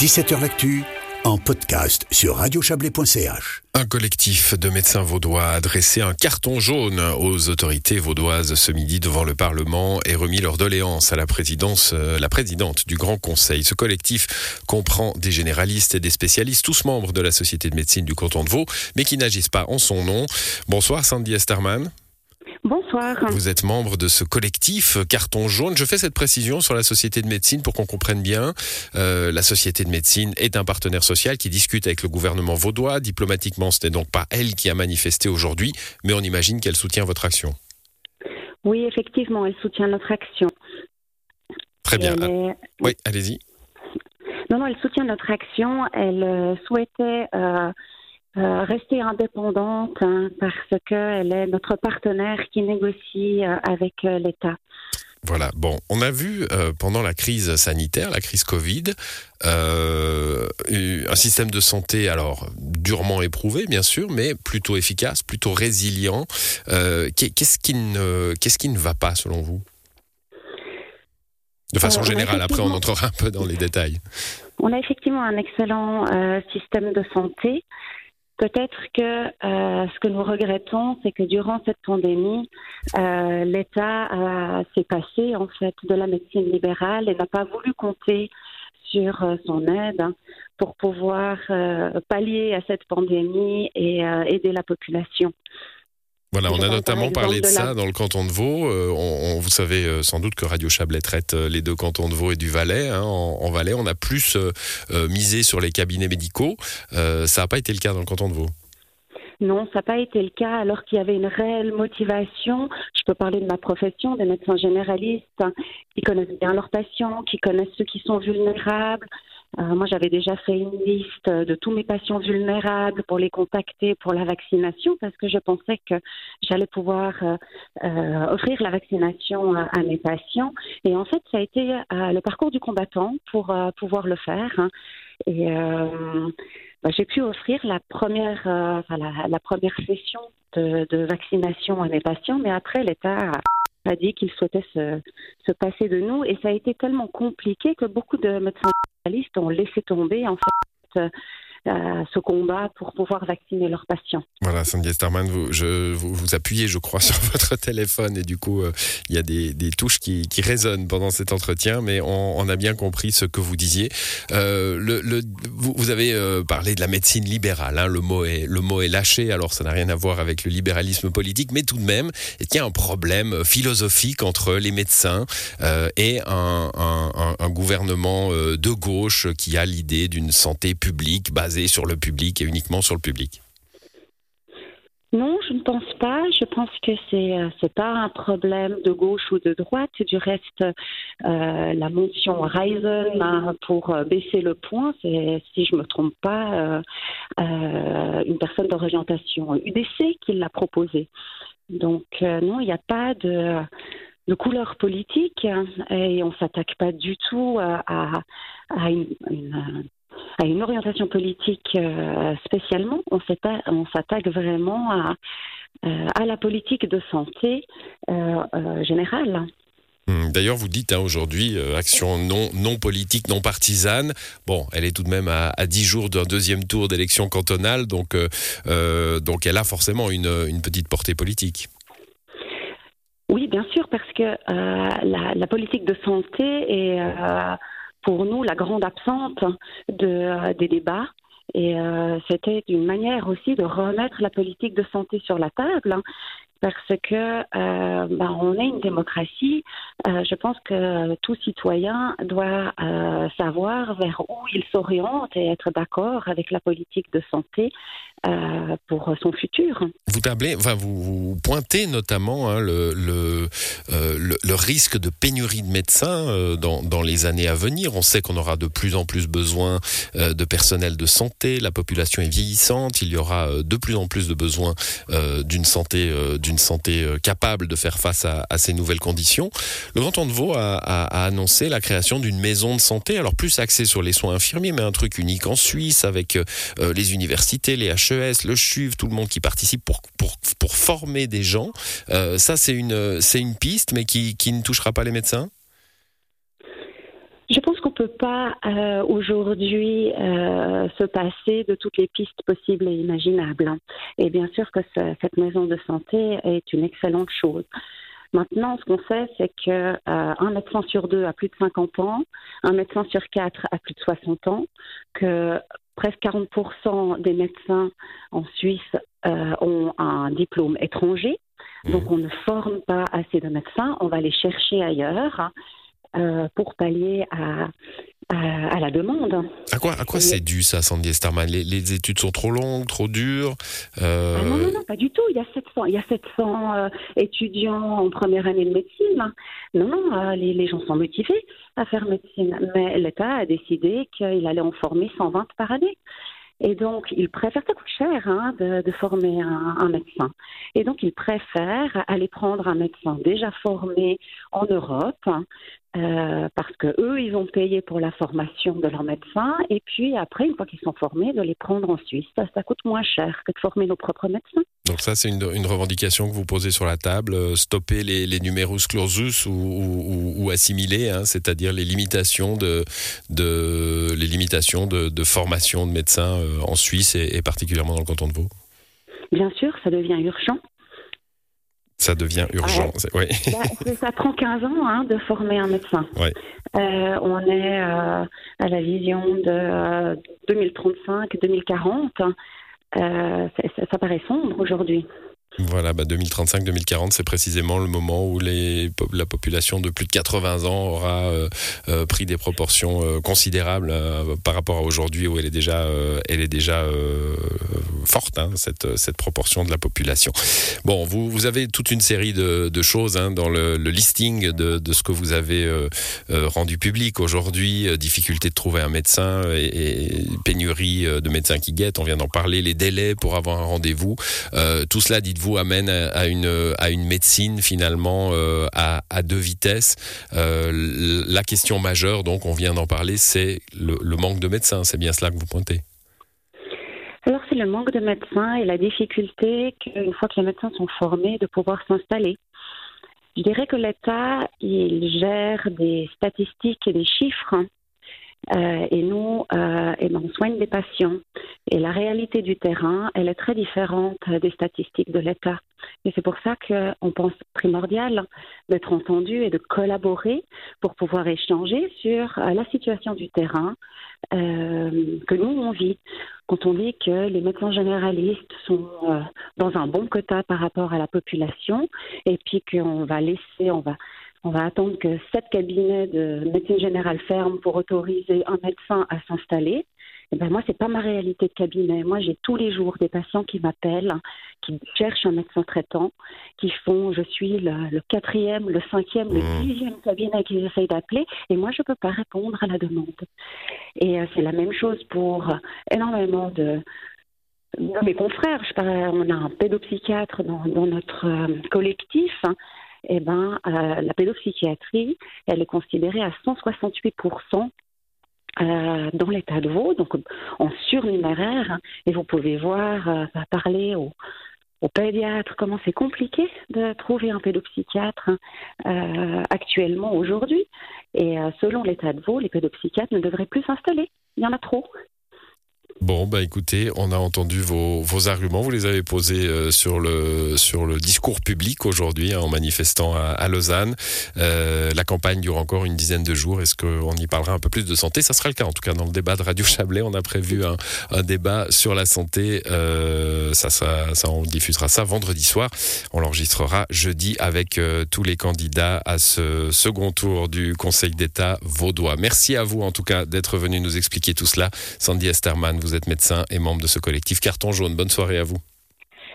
17h L'actu en podcast sur radiochablais.ch. Un collectif de médecins vaudois a adressé un carton jaune aux autorités vaudoises ce midi devant le Parlement et remis leur doléance à la présidence, euh, la présidente du Grand Conseil. Ce collectif comprend des généralistes et des spécialistes, tous membres de la Société de médecine du canton de Vaud, mais qui n'agissent pas en son nom. Bonsoir Sandy Esterman. Bonsoir. Vous êtes membre de ce collectif Carton Jaune. Je fais cette précision sur la Société de médecine pour qu'on comprenne bien. Euh, la Société de médecine est un partenaire social qui discute avec le gouvernement vaudois. Diplomatiquement, ce n'est donc pas elle qui a manifesté aujourd'hui, mais on imagine qu'elle soutient votre action. Oui, effectivement, elle soutient notre action. Très bien. Est- Oui, allez-y. Non, non, elle soutient notre action. Elle euh, souhaitait euh, euh, rester indépendante hein, parce qu'elle est notre partenaire qui négocie euh, avec euh, l'État. Voilà. Bon, on a vu pendant la crise sanitaire, la crise Covid, un système de santé alors durement éprouvé, bien sûr, mais plutôt efficace, plutôt résilient. Qu'est- qu'est-ce qui ne, qu'est-ce qui ne va pas selon vous? De façon générale. Après, on entrera un peu dans les détails. On a effectivement un excellent système de santé. Peut-être que euh, ce que nous regrettons, c'est que durant cette pandémie, euh, l'État s'est passé en fait de la médecine libérale et n'a pas voulu compter sur euh, son aide hein, pour pouvoir euh, pallier à cette pandémie et euh, aider la population. Voilà, on a notamment par parlé de ça dans le canton de Vaud. Euh, on, on- vous savez euh, sans doute que Radio Chablais traite euh, les deux cantons de Vaud et du Valais. hein. En, en Valais, on a plus misé sur les cabinets médicaux. Ça n'a pas été le cas dans le canton de Vaud. Non, ça n'a pas été le cas alors qu'il y avait une réelle motivation. Je peux parler de ma profession, des médecins généralistes hein, qui connaissent bien leurs patients, qui connaissent ceux qui sont vulnérables. Euh, moi, j'avais déjà fait une liste de tous mes patients vulnérables pour les contacter pour la vaccination parce que je pensais que j'allais pouvoir euh, euh, offrir la vaccination à, à mes patients. Et en fait, ça a été euh, le parcours du combattant pour euh, pouvoir le faire. hein. Et euh, bah, j'ai pu offrir la première, euh, enfin, la, première session de, de vaccination à mes patients, mais après l'État a dit qu'il souhaitait se, se passer de nous et ça a été tellement compliqué que beaucoup de médecins spécialistes ont laissé tomber en fait ce combat pour pouvoir vacciner leurs patients. Voilà, Sandy Esterman, vous, vous, appuyez, je crois, sur votre téléphone et du coup, euh, il y a des, touches qui, résonnent pendant cet entretien, mais on, a bien compris ce que vous disiez. Euh, vous, avez euh, parlé de la médecine libérale, hein, le, mot est, lâché, alors ça n'a rien à voir avec le libéralisme politique, mais tout de même, il y a un problème philosophique entre les médecins et un, un, gouvernement de gauche qui a l'idée d'une santé publique basée sur le public et uniquement sur le public. Non, je ne pense pas. Je pense que c'est euh, c'est pas un problème de gauche ou de droite. Du reste, euh, la motion Ryzen pour euh, baisser le point, c'est si je me trompe pas, une personne d'orientation UDC qui l'a proposé. Donc non, il n'y a pas de couleur politique hein, et on s'attaque pas du tout à, à, une à une orientation politique euh, spécialement. On s'atta- on s'attaque vraiment à, euh, à la politique de santé euh, générale. Hum, D'ailleurs, vous dites hein, aujourd'hui, euh, action non, non politique, non partisane. Bon, elle est tout de même à, à 10 jours d'un deuxième tour d'élection cantonale, donc, euh, donc elle a forcément une, une petite portée politique. Oui, bien sûr, parce que euh, la, la politique de santé est pour nous la grande absente de, euh, des débats. Et euh, c'était une manière aussi de remettre la politique de santé sur la table, hein, parce que euh, ben, on est une démocratie. Euh, je pense que tout citoyen doit euh, savoir vers où il s'oriente et être d'accord avec la politique de santé pour son futur. Vous tablez, enfin, vous, pointez notamment hein, le, risque de pénurie de médecins dans, les années à venir. On sait qu'on aura de plus en plus besoin de personnel de santé. La population est vieillissante. Il y aura de plus en plus de besoins euh, d'une santé, d'une santé euh, capable de faire face à, ces nouvelles conditions. Le canton de Vaud a, annoncé la création d'une maison de santé, alors plus axée sur les soins infirmiers, mais un truc unique en Suisse avec euh, les universités, les HES, le CHUV, tout le monde qui participe pour, pour, pour former des gens. Euh, ça, c'est une, une piste, mais qui, qui ne touchera pas les médecins? Peut pas euh, aujourd'hui euh, se passer de toutes les pistes possibles et imaginables. Et bien sûr que cette maison de santé est une excellente chose. Maintenant, ce qu'on sait, c'est que un médecin sur deux a plus de 50 ans, un médecin sur quatre a plus de 60 ans, que presque 40% des médecins en Suisse ont un diplôme étranger. Donc, mmh. on ne forme pas assez de médecins, on va les chercher ailleurs. Euh, pour pallier à, à, la demande. À quoi, à quoi c'est dû ça, Sandy Esterman? Les, les, études sont trop longues, trop dures euh... ah non, non, non, pas du tout. Il y a 700, il y a 700 euh, étudiants en première année de médecine. Non, non, euh, les, les, gens sont motivés à faire médecine. Mais l'État a décidé qu'il allait en former 120 par année. Et donc, il préfère, ça coûte cher hein, de, de, former un, un, médecin. Et donc, il préfère aller prendre un médecin déjà formé en Europe, euh, parce que eux, ils ont payé pour la formation de leurs médecins, et puis après, une fois qu'ils sont formés, de les prendre en Suisse. Ça, ça, coûte moins cher que de former nos propres médecins. Donc ça, c'est une, une, revendication que vous posez sur la table, euh, stopper les, les numerus clausus ou, ou, ou assimiler, hein, c'est-à-dire les limitations de, de les limitations de, de, formation de médecins euh, en Suisse et, et particulièrement dans le canton de Vaud. Bien sûr, ça devient urgent. Ça devient urgent. Ah ouais. bah, ça prend 15 ans hein, de former un médecin. Ouais. Euh, on est euh, à la vision de euh, 2035-2040. Euh, ça, ça paraît sombre aujourd'hui. Voilà, bah 2035-2040, c'est précisément le moment où les, la population de plus de 80 ans aura euh, euh, pris des proportions euh, considérables euh, par rapport à aujourd'hui où elle est déjà, euh, elle est déjà forte, hein, cette, cette proportion de la population. Bon, vous, vous avez toute une série de, de choses hein, dans le, le listing de, de, ce que vous avez rendu public aujourd'hui. difficulté de trouver un médecin et, et, pénurie de médecins qui guettent. On vient d'en parler. Les délais pour avoir un rendez-vous. tout cela, dites vous amène à une, à une médecine finalement euh, à, deux vitesses. Euh, la question majeure, donc on vient d'en parler, c'est le, le, manque de médecins. C'est bien cela que vous pointez. Alors c'est le manque de médecins et la difficulté qu'une fois que les médecins sont formés, de pouvoir s'installer. Je dirais que l'État, il gère des statistiques et des chiffres euh, et nous, euh, et ben, on soigne des patients. Et la réalité du terrain, elle est très différente des statistiques de l'État. Et c'est pour ça qu'on pense primordial d'être entendu et de collaborer pour pouvoir échanger sur euh, la situation du terrain euh, que nous, on vit. Quand on dit que les médecins généralistes sont dans un bon quota par rapport à la population, et puis qu'on va laisser, on va on va attendre que sept cabinets de médecine générale ferment pour autoriser un médecin à s'installer. Eh ben moi, c'est pas ma réalité de cabinet. Moi, j'ai tous les jours des patients qui m'appellent, qui cherchent un médecin traitant, qui font, je suis le, le quatrième, le cinquième, le mmh. dixième cabinet qu'ils essayent d'appeler, et moi, je peux pas répondre à la demande. Et euh, c'est la même chose pour énormément de, de mes confrères. Je parle, on a un pédopsychiatre dans, dans notre euh, collectif. Hein, eh ben, euh, la pédopsychiatrie, elle est considérée à 168% euh, dans l'état de Vaud, donc en surnuméraire, et vous pouvez voir, euh, parler aux, aux pédiatres, comment c'est compliqué de trouver un pédopsychiatre actuellement aujourd'hui. Et selon l'état de Vaud, les pédopsychiatres ne devraient plus s'installer. Il y en a trop. Bon, bah écoutez, on a entendu vos, arguments, vous les avez posés euh, sur, le, sur le discours public aujourd'hui hein, en manifestant à, Lausanne. Euh, la campagne dure encore une dizaine de jours. Est-ce qu'on y parlera un peu plus de santé? Ça sera le cas en tout cas dans le débat de Radio Chablais. On a prévu un, débat sur la santé. Euh, ça, ça, ça, on diffusera ça vendredi soir. On l'enregistrera jeudi avec tous les candidats à ce second tour du Conseil d'État vaudois. Merci à vous en tout cas d'être venu nous expliquer tout cela. Sandy Esterman, vous vous êtes médecin et membre de ce collectif Carton Jaune. Bonne soirée à vous.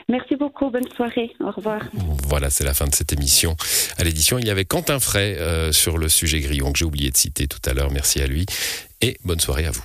Merci beaucoup, bonne soirée, au revoir. Voilà, c'est la fin de cette émission. À l'édition, il y avait Quentin Fray euh, sur le sujet grillon que j'ai oublié de citer tout à l'heure. Merci à lui et bonne soirée à vous.